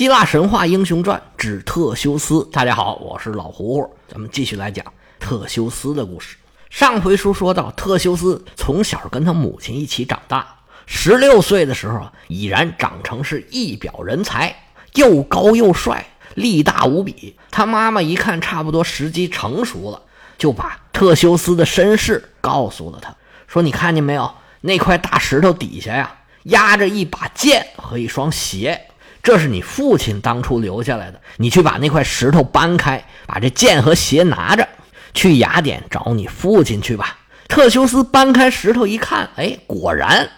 希腊神话英雄传之特修斯。大家好，我是老胡胡，咱们继续来讲特修斯的故事。上回书说到，特修斯从小跟他母亲一起长大，十六岁的时候已然长成是一表人才，又高又帅，力大无比。他妈妈一看差不多时机成熟了，就把特修斯的身世告诉了他，说：“你看见没有？那块大石头底下呀，压着一把剑和一双鞋。”这是你父亲当初留下来的，你去把那块石头搬开，把这剑和鞋拿着，去雅典找你父亲去吧。特修斯搬开石头一看，哎，果然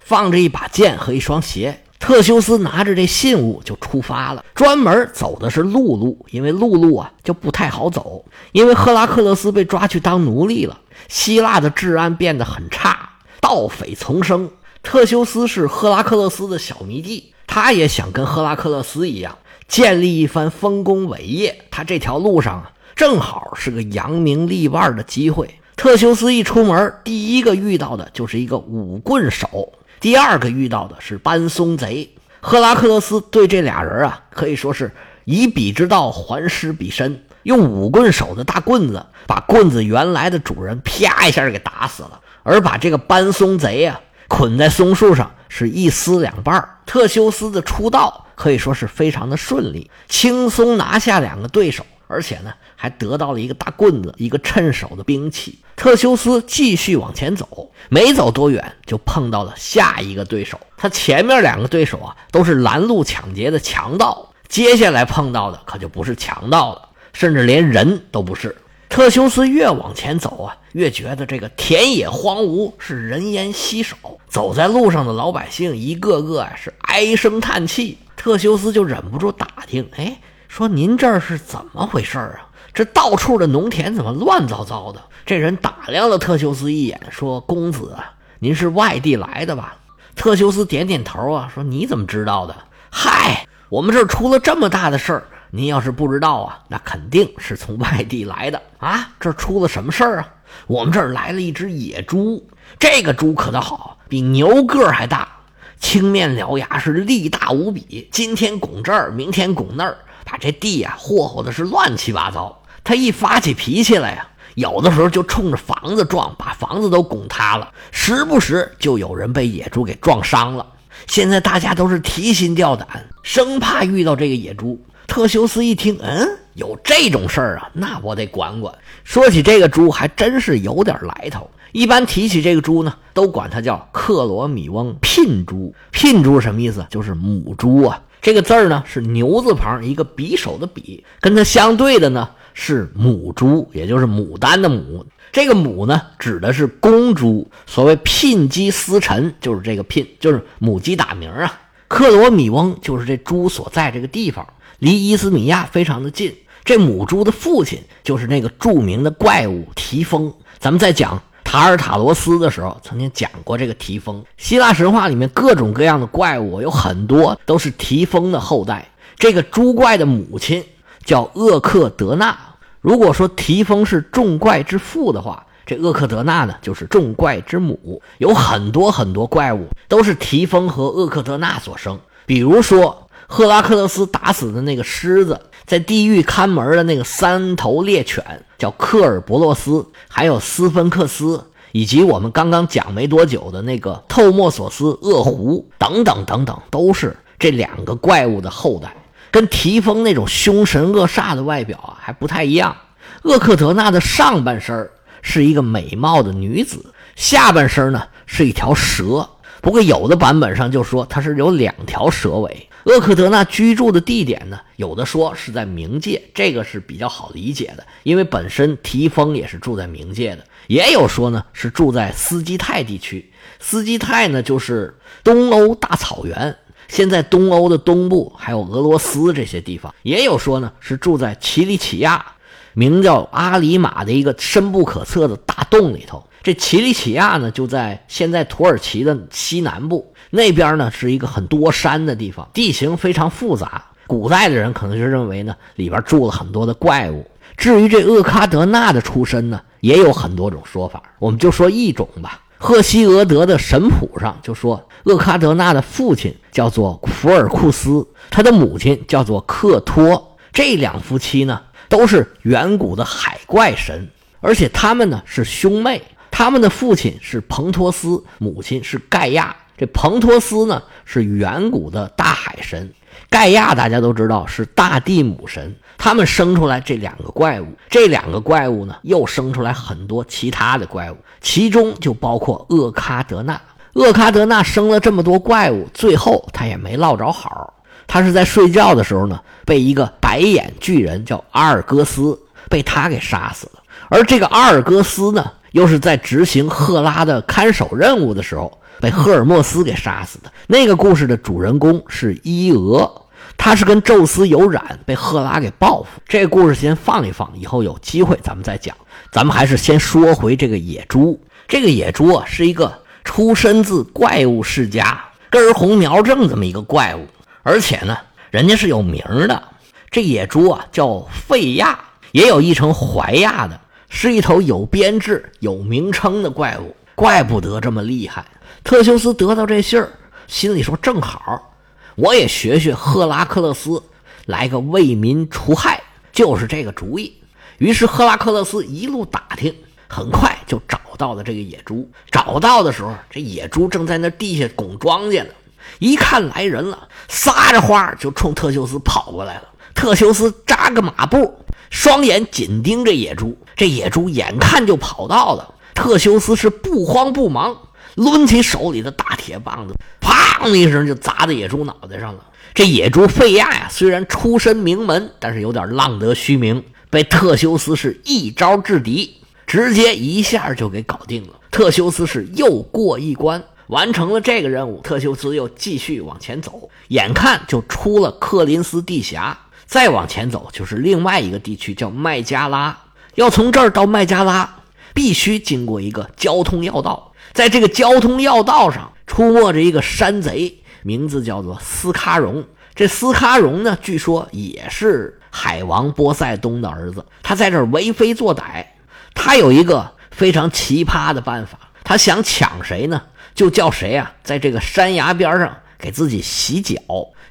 放着一把剑和一双鞋。特修斯拿着这信物就出发了，专门走的是陆路，因为陆路啊就不太好走，因为赫拉克勒斯被抓去当奴隶了，希腊的治安变得很差，盗匪丛生。特修斯是赫拉克勒斯的小迷弟。他也想跟赫拉克勒斯一样建立一番丰功伟业。他这条路上啊，正好是个扬名立万的机会。特修斯一出门，第一个遇到的就是一个舞棍手，第二个遇到的是搬松贼。赫拉克勒斯对这俩人啊，可以说是以彼之道还施彼身，用舞棍手的大棍子把棍子原来的主人啪一下给打死了，而把这个搬松贼啊捆在松树上。是一撕两半特修斯的出道可以说是非常的顺利，轻松拿下两个对手，而且呢还得到了一个大棍子，一个趁手的兵器。特修斯继续往前走，没走多远就碰到了下一个对手。他前面两个对手啊都是拦路抢劫的强盗，接下来碰到的可就不是强盗了，甚至连人都不是。特修斯越往前走啊，越觉得这个田野荒芜，是人烟稀少。走在路上的老百姓一个个啊是唉声叹气。特修斯就忍不住打听：“哎，说您这儿是怎么回事啊？这到处的农田怎么乱糟糟的？”这人打量了特修斯一眼，说：“公子啊，您是外地来的吧？”特修斯点点头啊，说：“你怎么知道的？嗨，我们这儿出了这么大的事儿。”您要是不知道啊，那肯定是从外地来的啊！这出了什么事儿啊？我们这儿来了一只野猪，这个猪可倒好，比牛个儿还大，青面獠牙，是力大无比。今天拱这儿，明天拱那儿，把这地呀霍霍的是乱七八糟。他一发起脾气来呀，有的时候就冲着房子撞，把房子都拱塌了；时不时就有人被野猪给撞伤了。现在大家都是提心吊胆，生怕遇到这个野猪。特修斯一听，嗯，有这种事儿啊，那我得管管。说起这个猪，还真是有点来头。一般提起这个猪呢，都管它叫克罗米翁聘猪。聘猪什么意思？就是母猪啊。这个字儿呢是牛字旁一个匕首的匕，跟它相对的呢是母猪，也就是牡丹的母。这个母呢指的是公猪。所谓聘鸡司晨，就是这个聘，就是母鸡打鸣啊。克罗米翁就是这猪所在这个地方。离伊斯米亚非常的近，这母猪的父亲就是那个著名的怪物提丰。咱们在讲塔尔塔罗斯的时候，曾经讲过这个提丰。希腊神话里面各种各样的怪物有很多都是提丰的后代。这个猪怪的母亲叫厄克德纳。如果说提丰是众怪之父的话，这厄克德纳呢就是众怪之母。有很多很多怪物都是提丰和厄克德纳所生，比如说。赫拉克勒斯打死的那个狮子，在地狱看门的那个三头猎犬叫克尔伯洛斯，还有斯芬克斯，以及我们刚刚讲没多久的那个透莫索斯恶狐等等等等，都是这两个怪物的后代。跟提丰那种凶神恶煞的外表啊还不太一样。厄克德纳的上半身是一个美貌的女子，下半身呢是一条蛇。不过有的版本上就说它是有两条蛇尾。厄克德纳居住的地点呢，有的说是在冥界，这个是比较好理解的，因为本身提丰也是住在冥界的；也有说呢是住在斯基泰地区，斯基泰呢就是东欧大草原，现在东欧的东部还有俄罗斯这些地方；也有说呢是住在奇里乞亚，名叫阿里马的一个深不可测的大洞里头。这奇里乞亚呢就在现在土耳其的西南部。那边呢是一个很多山的地方，地形非常复杂。古代的人可能就认为呢，里边住了很多的怪物。至于这厄卡德纳的出身呢，也有很多种说法。我们就说一种吧。赫西俄德的神谱上就说，厄喀德纳的父亲叫做福尔库斯，他的母亲叫做克托。这两夫妻呢，都是远古的海怪神，而且他们呢是兄妹。他们的父亲是彭托斯，母亲是盖亚。这彭托斯呢是远古的大海神，盖亚大家都知道是大地母神。他们生出来这两个怪物，这两个怪物呢又生出来很多其他的怪物，其中就包括厄喀德纳。厄喀德纳生了这么多怪物，最后他也没落着好。他是在睡觉的时候呢，被一个白眼巨人叫阿尔戈斯被他给杀死了。而这个阿尔戈斯呢，又是在执行赫拉的看守任务的时候。被赫尔墨斯给杀死的那个故事的主人公是伊俄，他是跟宙斯有染，被赫拉给报复。这故事先放一放，以后有机会咱们再讲。咱们还是先说回这个野猪。这个野猪啊，是一个出身自怪物世家、根红苗正这么一个怪物，而且呢，人家是有名的。这野猪啊，叫费亚，也有一称怀亚的，是一头有编制、有名称的怪物。怪不得这么厉害。特修斯得到这信儿，心里说：“正好，我也学学赫拉克勒斯，来个为民除害，就是这个主意。”于是赫拉克勒斯一路打听，很快就找到了这个野猪。找到的时候，这野猪正在那地下拱庄稼呢。一看来人了，撒着花就冲特修斯跑过来了。特修斯扎个马步，双眼紧盯着野猪。这野猪眼看就跑到了，特修斯是不慌不忙。抡起手里的大铁棒子，砰一声就砸在野猪脑袋上了。这野猪费亚呀，虽然出身名门，但是有点浪得虚名，被特修斯是一招制敌，直接一下就给搞定了。特修斯是又过一关，完成了这个任务。特修斯又继续往前走，眼看就出了克林斯地峡，再往前走就是另外一个地区，叫麦加拉。要从这儿到麦加拉，必须经过一个交通要道。在这个交通要道上出没着一个山贼，名字叫做斯卡戎。这斯卡戎呢，据说也是海王波塞冬的儿子。他在这儿为非作歹，他有一个非常奇葩的办法。他想抢谁呢？就叫谁啊，在这个山崖边上给自己洗脚。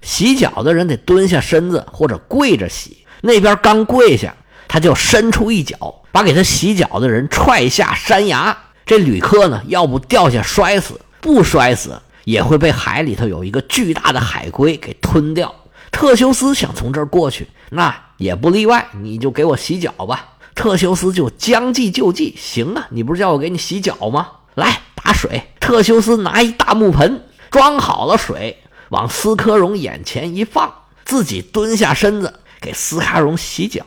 洗脚的人得蹲下身子或者跪着洗。那边刚跪下，他就伸出一脚，把给他洗脚的人踹下山崖。这旅客呢，要不掉下摔死，不摔死也会被海里头有一个巨大的海龟给吞掉。特修斯想从这儿过去，那也不例外，你就给我洗脚吧。特修斯就将计就计，行啊，你不是叫我给你洗脚吗？来打水。特修斯拿一大木盆，装好了水，往斯科荣眼前一放，自己蹲下身子给斯卡荣洗脚。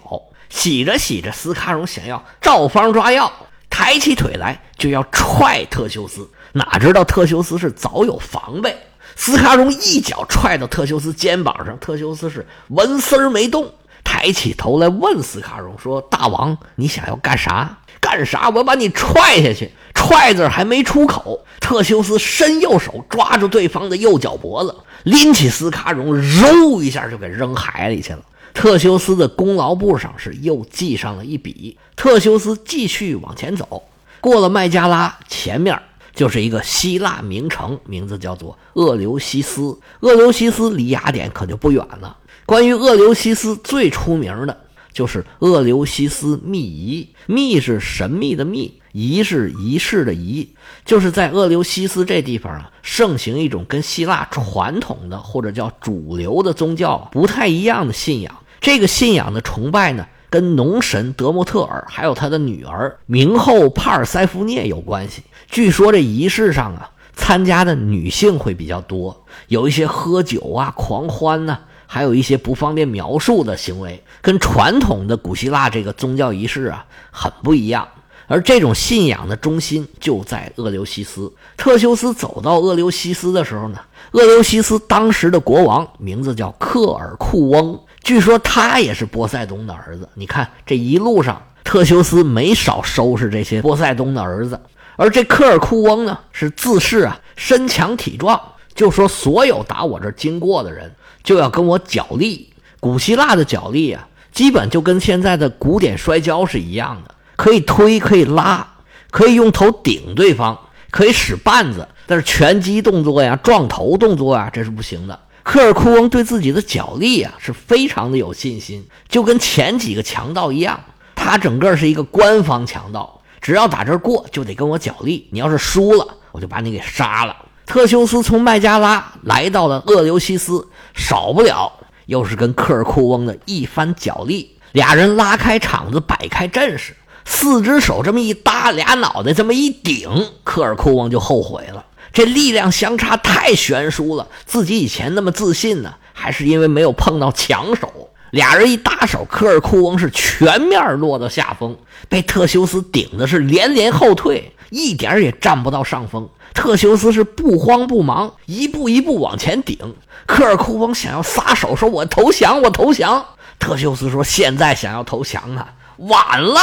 洗着洗着，斯卡荣想要照方抓药。抬起腿来就要踹特修斯，哪知道特修斯是早有防备，斯卡戎一脚踹到特修斯肩膀上，特修斯是纹丝儿没动，抬起头来问斯卡戎说：“大王，你想要干啥？干啥？我把你踹下去！”踹字还没出口，特修斯伸右手抓住对方的右脚脖子，拎起斯卡戎，揉一下就给扔海里去了。特修斯的功劳簿上是又记上了一笔。特修斯继续往前走，过了麦加拉，前面就是一个希腊名城，名字叫做厄留西斯。厄留西斯离雅典可就不远了。关于厄留西斯最出名的就是厄留西斯秘仪，秘是神秘的秘，仪是仪式的仪，就是在厄留西斯这地方啊，盛行一种跟希腊传统的或者叫主流的宗教不太一样的信仰。这个信仰的崇拜呢，跟农神德莫特尔还有他的女儿冥后帕尔塞福涅有关系。据说这仪式上啊，参加的女性会比较多，有一些喝酒啊、狂欢呢，还有一些不方便描述的行为，跟传统的古希腊这个宗教仪式啊很不一样。而这种信仰的中心就在厄留西斯。特修斯走到厄留西斯的时候呢，厄留西斯当时的国王名字叫克尔库翁。据说他也是波塞冬的儿子。你看这一路上，特修斯没少收拾这些波塞冬的儿子。而这科尔库翁呢，是自恃啊身强体壮，就说所有打我这经过的人就要跟我角力。古希腊的角力啊，基本就跟现在的古典摔跤是一样的，可以推，可以拉，可以用头顶对方，可以使绊子，但是拳击动作呀、撞头动作啊，这是不行的。科尔库翁对自己的脚力啊是非常的有信心，就跟前几个强盗一样，他整个是一个官方强盗，只要打这儿过就得跟我脚力，你要是输了，我就把你给杀了。特修斯从麦加拉来到了厄留西斯，少不了又是跟科尔库翁的一番角力。俩人拉开场子，摆开阵势，四只手这么一搭，俩脑袋这么一顶，科尔库翁就后悔了。这力量相差太悬殊了，自己以前那么自信呢，还是因为没有碰到强手。俩人一搭手，科尔库翁是全面落到下风，被特修斯顶的是连连后退，一点也占不到上风。特修斯是不慌不忙，一步一步往前顶。科尔库翁想要撒手，说：“我投降，我投降。”特修斯说：“现在想要投降啊，晚了。”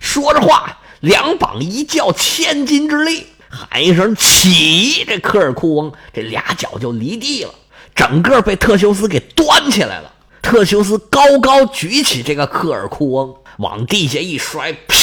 说着话，两膀一叫千斤之力，喊一声“起”，这科尔库翁这俩脚就离地了，整个被特修斯给端起来了。特修斯高高举起这个科尔库翁，往地下一摔，啪！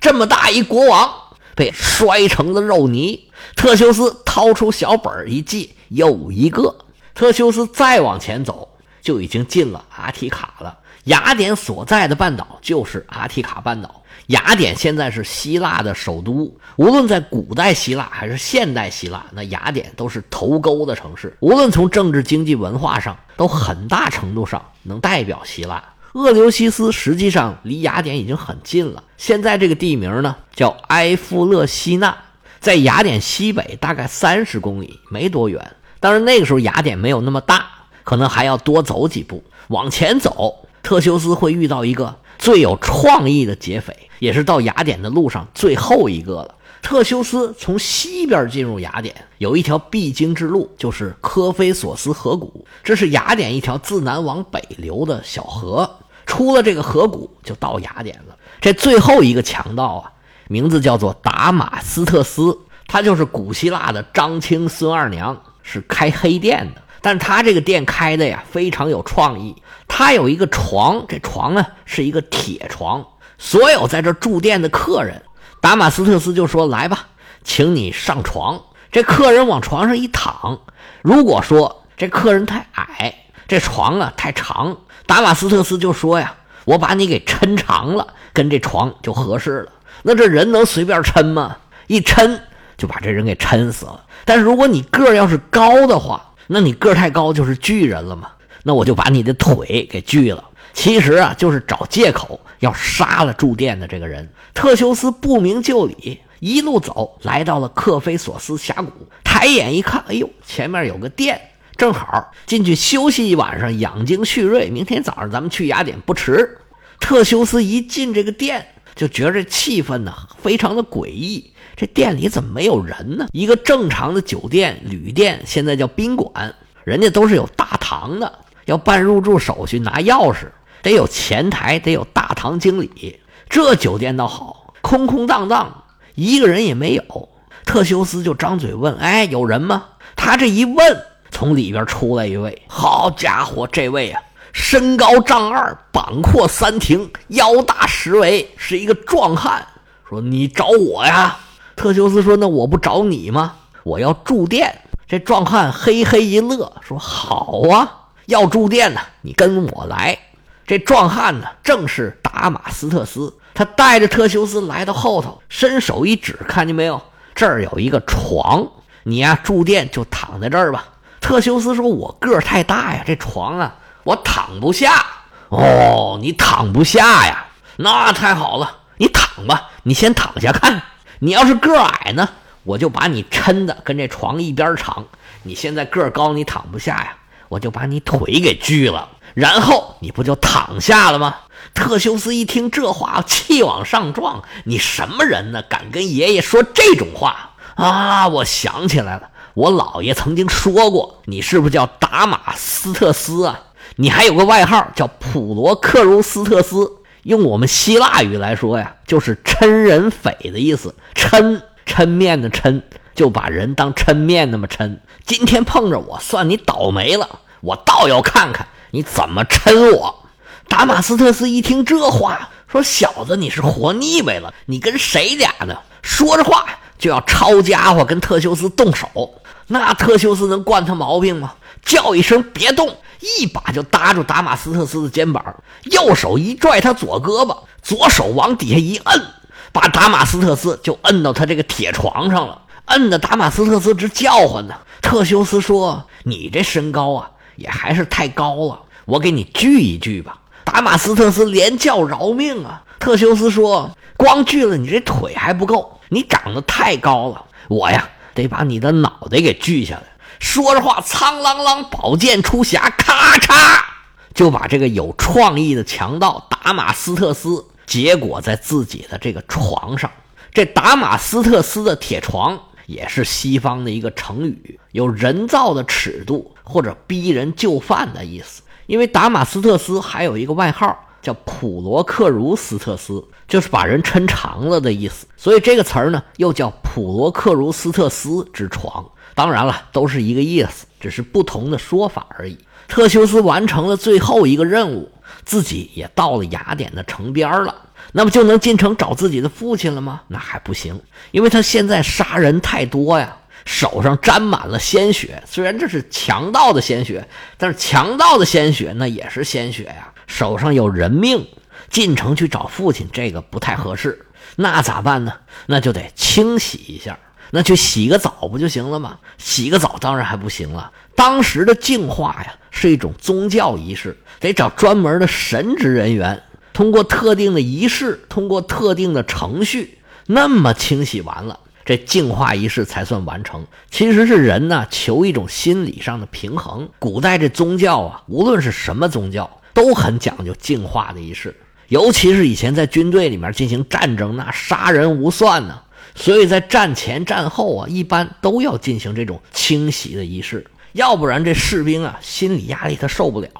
这么大一国王。被摔成了肉泥。特修斯掏出小本一记，又一个。特修斯再往前走，就已经进了阿提卡了。雅典所在的半岛就是阿提卡半岛。雅典现在是希腊的首都。无论在古代希腊还是现代希腊，那雅典都是头钩的城市。无论从政治、经济、文化上，都很大程度上能代表希腊。厄留西斯实际上离雅典已经很近了。现在这个地名呢，叫埃夫勒西纳，在雅典西北大概三十公里，没多远。当然那个时候雅典没有那么大，可能还要多走几步。往前走，特修斯会遇到一个最有创意的劫匪，也是到雅典的路上最后一个了。特修斯从西边进入雅典，有一条必经之路，就是科菲索斯河谷，这是雅典一条自南往北流的小河。出了这个河谷，就到雅典了。这最后一个强盗啊，名字叫做达马斯特斯，他就是古希腊的张青孙二娘，是开黑店的。但他这个店开的呀，非常有创意。他有一个床，这床呢是一个铁床。所有在这住店的客人，达马斯特斯就说：“来吧，请你上床。”这客人往床上一躺，如果说这客人太矮，这床啊太长。达马斯特斯就说呀：“我把你给抻长了，跟这床就合适了。那这人能随便抻吗？一抻就把这人给抻死了。但是如果你个要是高的话，那你个太高就是巨人了嘛。那我就把你的腿给锯了。其实啊，就是找借口要杀了住店的这个人。特修斯不明就里，一路走来到了克菲索斯峡谷，抬眼一看，哎呦，前面有个店。”正好进去休息一晚上，养精蓄锐。明天早上咱们去雅典不迟。特修斯一进这个店，就觉着气氛呢非常的诡异。这店里怎么没有人呢？一个正常的酒店、旅店，现在叫宾馆，人家都是有大堂的，要办入住手续，拿钥匙，得有前台，得有大堂经理。这酒店倒好，空空荡荡，一个人也没有。特修斯就张嘴问：“哎，有人吗？”他这一问。从里边出来一位，好家伙，这位啊，身高丈二，膀阔三庭，腰大十围，是一个壮汉。说你找我呀？特修斯说：“那我不找你吗？我要住店。”这壮汉嘿嘿一乐，说：“好啊，要住店呢，你跟我来。”这壮汉呢，正是达马斯特斯，他带着特修斯来到后头，伸手一指，看见没有？这儿有一个床，你呀住店就躺在这儿吧。特修斯说：“我个儿太大呀，这床啊，我躺不下。哦，你躺不下呀？那太好了，你躺吧，你先躺下看。你要是个矮呢，我就把你抻的跟这床一边长。你现在个高，你躺不下呀，我就把你腿给锯了，然后你不就躺下了吗？”特修斯一听这话，气往上撞：“你什么人呢？敢跟爷爷说这种话啊？我想起来了。”我姥爷曾经说过，你是不是叫达马斯特斯啊？你还有个外号叫普罗克鲁斯特斯，用我们希腊语来说呀，就是抻人匪的意思。抻抻面的抻，就把人当抻面那么抻。今天碰着我，算你倒霉了。我倒要看看你怎么抻我。达马斯特斯一听这话，说：“小子，你是活腻歪了？你跟谁俩呢？”说着话。就要抄家伙跟特修斯动手。那特修斯能惯他毛病吗？叫一声别动，一把就搭住达马斯特斯的肩膀，右手一拽他左胳膊，左手往底下一摁，把达马斯特斯就摁到他这个铁床上了，摁的达马斯特斯直叫唤呢。特修斯说：“你这身高啊，也还是太高了，我给你锯一锯吧。”达马斯特斯连叫饶命啊！特修斯说：“光锯了你这腿还不够，你长得太高了，我呀。”得把你的脑袋给锯下来！说着话，苍啷啷，宝剑出匣，咔嚓，就把这个有创意的强盗达马斯特斯结果在自己的这个床上。这达马斯特斯的铁床也是西方的一个成语，有人造的尺度或者逼人就范的意思。因为达马斯特斯还有一个外号。叫普罗克茹斯特斯，就是把人抻长了的意思，所以这个词儿呢又叫普罗克茹斯特斯之床。当然了，都是一个意思，只是不同的说法而已。特修斯完成了最后一个任务，自己也到了雅典的城边了，那么就能进城找自己的父亲了吗？那还不行，因为他现在杀人太多呀，手上沾满了鲜血。虽然这是强盗的鲜血，但是强盗的鲜血那也是鲜血呀。手上有人命，进城去找父亲，这个不太合适。那咋办呢？那就得清洗一下，那去洗个澡不就行了吗？洗个澡当然还不行了。当时的净化呀，是一种宗教仪式，得找专门的神职人员，通过特定的仪式，通过特定的程序，那么清洗完了，这净化仪式才算完成。其实是人呢，求一种心理上的平衡。古代这宗教啊，无论是什么宗教。都很讲究净化的仪式，尤其是以前在军队里面进行战争，那杀人无算呢。所以在战前战后啊，一般都要进行这种清洗的仪式，要不然这士兵啊心理压力他受不了。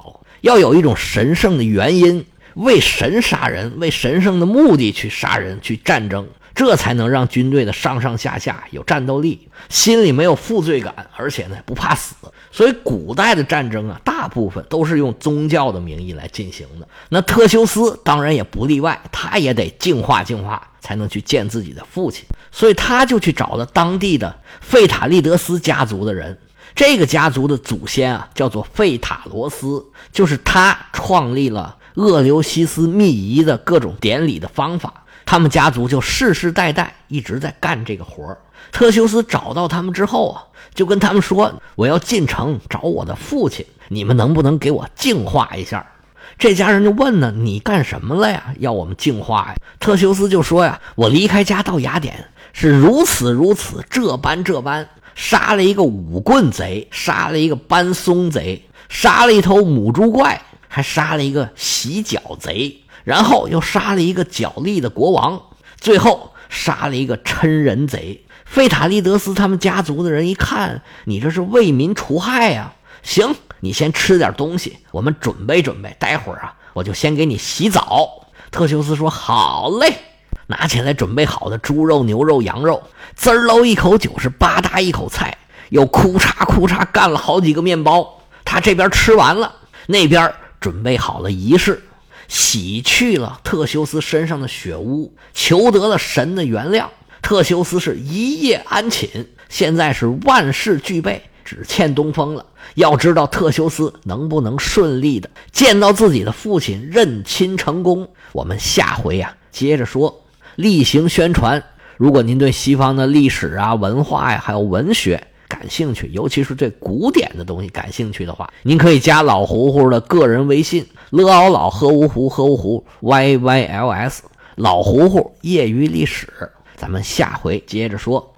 要有一种神圣的原因，为神杀人，为神圣的目的去杀人去战争。这才能让军队的上上下下有战斗力，心里没有负罪感，而且呢不怕死。所以古代的战争啊，大部分都是用宗教的名义来进行的。那特修斯当然也不例外，他也得净化净化，才能去见自己的父亲。所以他就去找了当地的费塔利德斯家族的人。这个家族的祖先啊，叫做费塔罗斯，就是他创立了厄留西斯密仪的各种典礼的方法。他们家族就世世代代一直在干这个活特修斯找到他们之后啊，就跟他们说：“我要进城找我的父亲，你们能不能给我净化一下？”这家人就问呢：“你干什么了呀？要我们净化呀？”特修斯就说：“呀，我离开家到雅典是如此如此，这般这般，杀了一个舞棍贼，杀了一个搬松贼，杀了一头母猪怪，还杀了一个洗脚贼。”然后又杀了一个角力的国王，最后杀了一个嗔人贼。费塔利德斯他们家族的人一看，你这是为民除害呀！行，你先吃点东西，我们准备准备，待会儿啊，我就先给你洗澡。特修斯说：“好嘞。”拿起来准备好的猪肉、牛肉、羊肉，滋喽一口酒是吧嗒一口菜，又哭嚓哭嚓干了好几个面包。他这边吃完了，那边准备好了仪式。洗去了特修斯身上的血污，求得了神的原谅。特修斯是一夜安寝，现在是万事俱备，只欠东风了。要知道特修斯能不能顺利的见到自己的父亲，认亲成功？我们下回呀接着说，例行宣传。如果您对西方的历史啊、文化呀，还有文学，感兴趣，尤其是对古典的东西感兴趣的话，您可以加老胡胡的个人微信：，Lao 老 Hu Hu Hu Hu y y l s 老胡胡业余历史。咱们下回接着说。